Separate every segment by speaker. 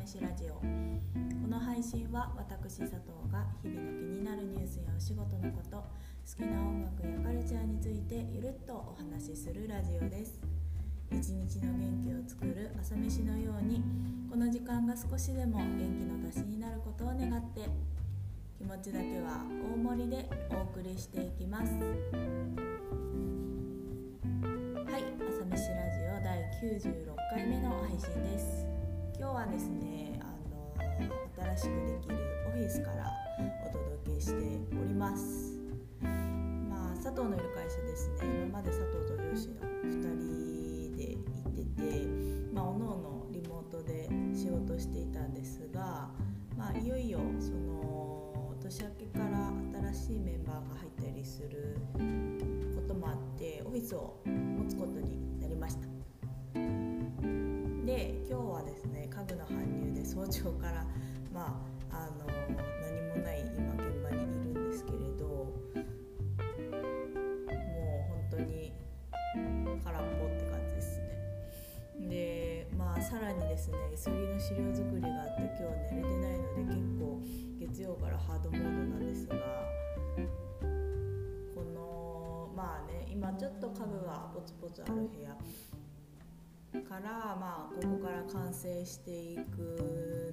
Speaker 1: 飯ラジオ。この配信は私佐藤が日々の気になるニュースやお仕事のこと好きな音楽やカルチャーについてゆるっとお話しするラジオです。一日の元気を作る朝飯のようにこの時間が少しでも元気の足しになることを願って気持ちだけは大盛りでお送りしていきます。はい朝飯ラジオ第96回目の配信です。今日はですねあの新しくできるオフィスからお届けしております。まあ佐藤のいる会社ですね。今まで佐藤と上司の2人で行っててまあおのおのリモートで仕事していたんですがまあいよいよその年明けから新しいメンバーが入ったりすることもあってオフィスを持つことになりました。で今日はですね家具の搬入で早朝からまああの何もない今現場にいるんですけれどもう本当に空っぽって感じですね。でまあさらにですね急ぎの資料作りがまあここから完成していく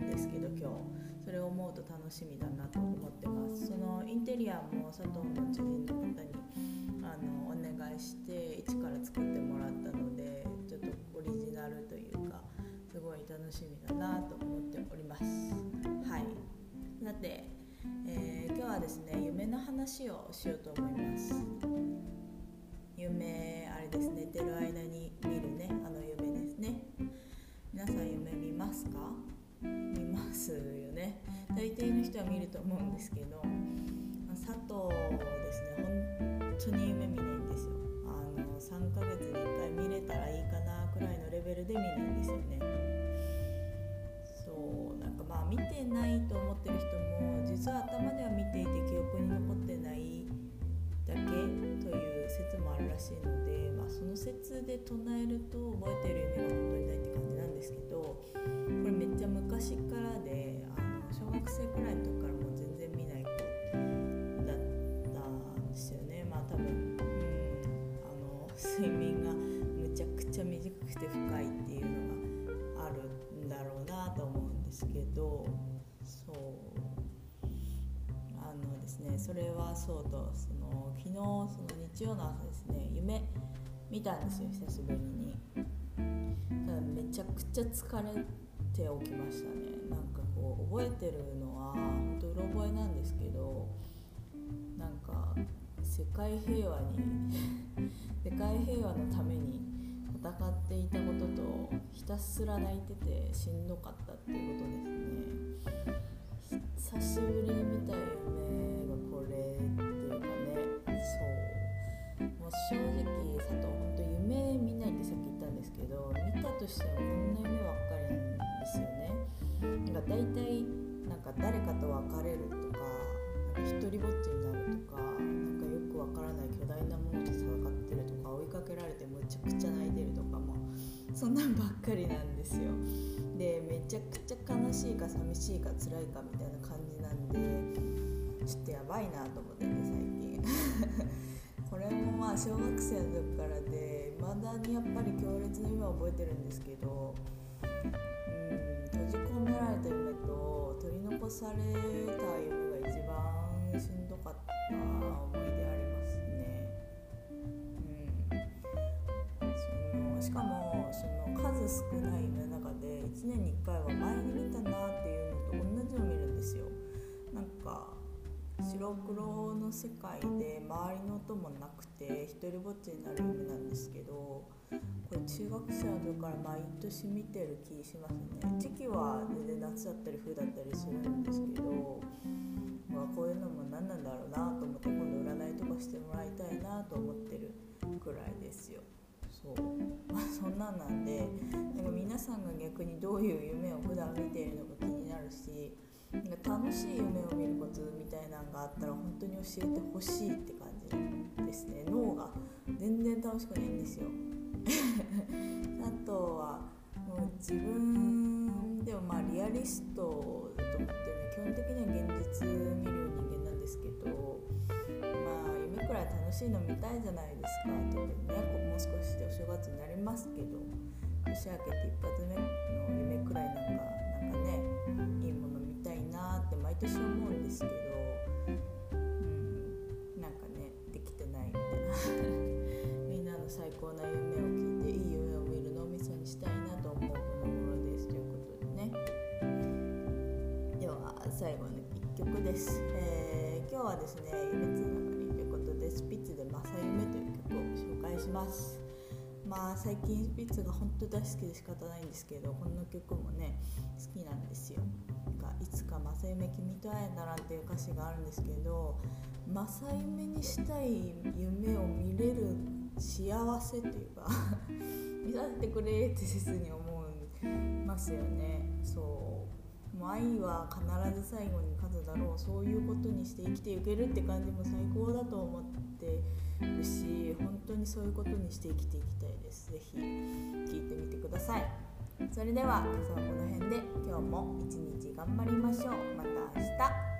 Speaker 1: んですけど今日。それを思うと楽しみだなと思ってます。そのインテリアも佐藤の知人の方にあのお願いして一から作ってもらったのでちょっとオリジナルというかすごい楽しみだなと思っております。はい。さて、えー、今日はですね夢の話をしようと思います。ですけど佐藤ですね本当に夢見ないんですよ。あの3ヶ月に1回見れたらいいかなくらいのレベルで見ないんですよね。そうなんかまあ見てないと思ってる人るんだろうなと思うんですけどそう。あのですねそれはそうとその昨日その日曜の朝ですね夢見たんですよ久しぶりに。ただめちゃくちゃ疲れて起きましたね。なんかこう覚えてるのは本当うろ覚えなんですけどなんか世界平和に 世界平和のために戦っていたこととひたすら泣いててしんどかったっていうことですね久しぶりに見た夢がこれっていうかねそうもう正直佐藤本当夢見ないってさっき言ったんですけど見たとしてもこんな夢ばっかりなんですよねなんか大体なんか誰かと別れるとかなんか一人ぼっちになるとかなんかよくわからない巨大なものと戦ってるとか追いかけられてむちゃくちゃ泣いてそんなんばっかりなんですよ。でめちゃくちゃ悲しいか寂しいか辛いかみたいな感じなんでちょっとやばいなと思ってね最近。これもまあ小学生の時からでまだにやっぱり強烈な夢を覚えてるんですけどうん閉じ込められた夢と取り残された夢が一番しん数少ない夢の中で1年に1回は前に見たなっていうのと同じのを見るんですよ。なんか白黒の世界で周りの音もなくて一人ぼっちになる夢なんですけどこれ中学生の時から毎年見てる気しますね。時期は全然夏だったり冬だったりするんですけど、まあ、こういうのも何なんだろうなと思って今度占いとかしてもらいたいなと思ってるくらいですよ。そう。ま あそんなんなんでなんか皆さんが逆にどういう夢を普段見ているのか気になるしなんか楽しい夢を見るコツみたいなのがあったら本当に教えてほしいって感じですね。脳が全然楽しくないんですよ。あとはもう自分でもまあリアリストだと思ってるので基本的には現実見る人間なんですけどまあくらい楽しいの見たいじゃないですか。特にねもう少しでお正月になりますけど年明けて一発目の夢くらいなんかなんかねいいもの見たいなって毎年思うんですけどうんなんかねできてないみたいな。みんなの最高な夢を聞いていい夢を見る脳みそにしたいなと思うこの頃ですということでね。では最後の1曲です、えー、今日はですね夢つます。まあ最近スピッツが本当大好きで仕方ないんですけどこの曲もね好きなんですよ。がいつか正夢君と会えたらっていう歌詞があるんですけど正夢にしたい夢を見れる幸せっていうか 見させてくれって切に思いますよね。そう。もう愛は必ず最後に勝つだろう。そういうことにして生きていけるって感じも最高だと思ってるし本当にそういうことにして生きていきたいです。是非聞いてみてください。それでは今朝はこの辺で今日も一日頑張りましょう。また明日。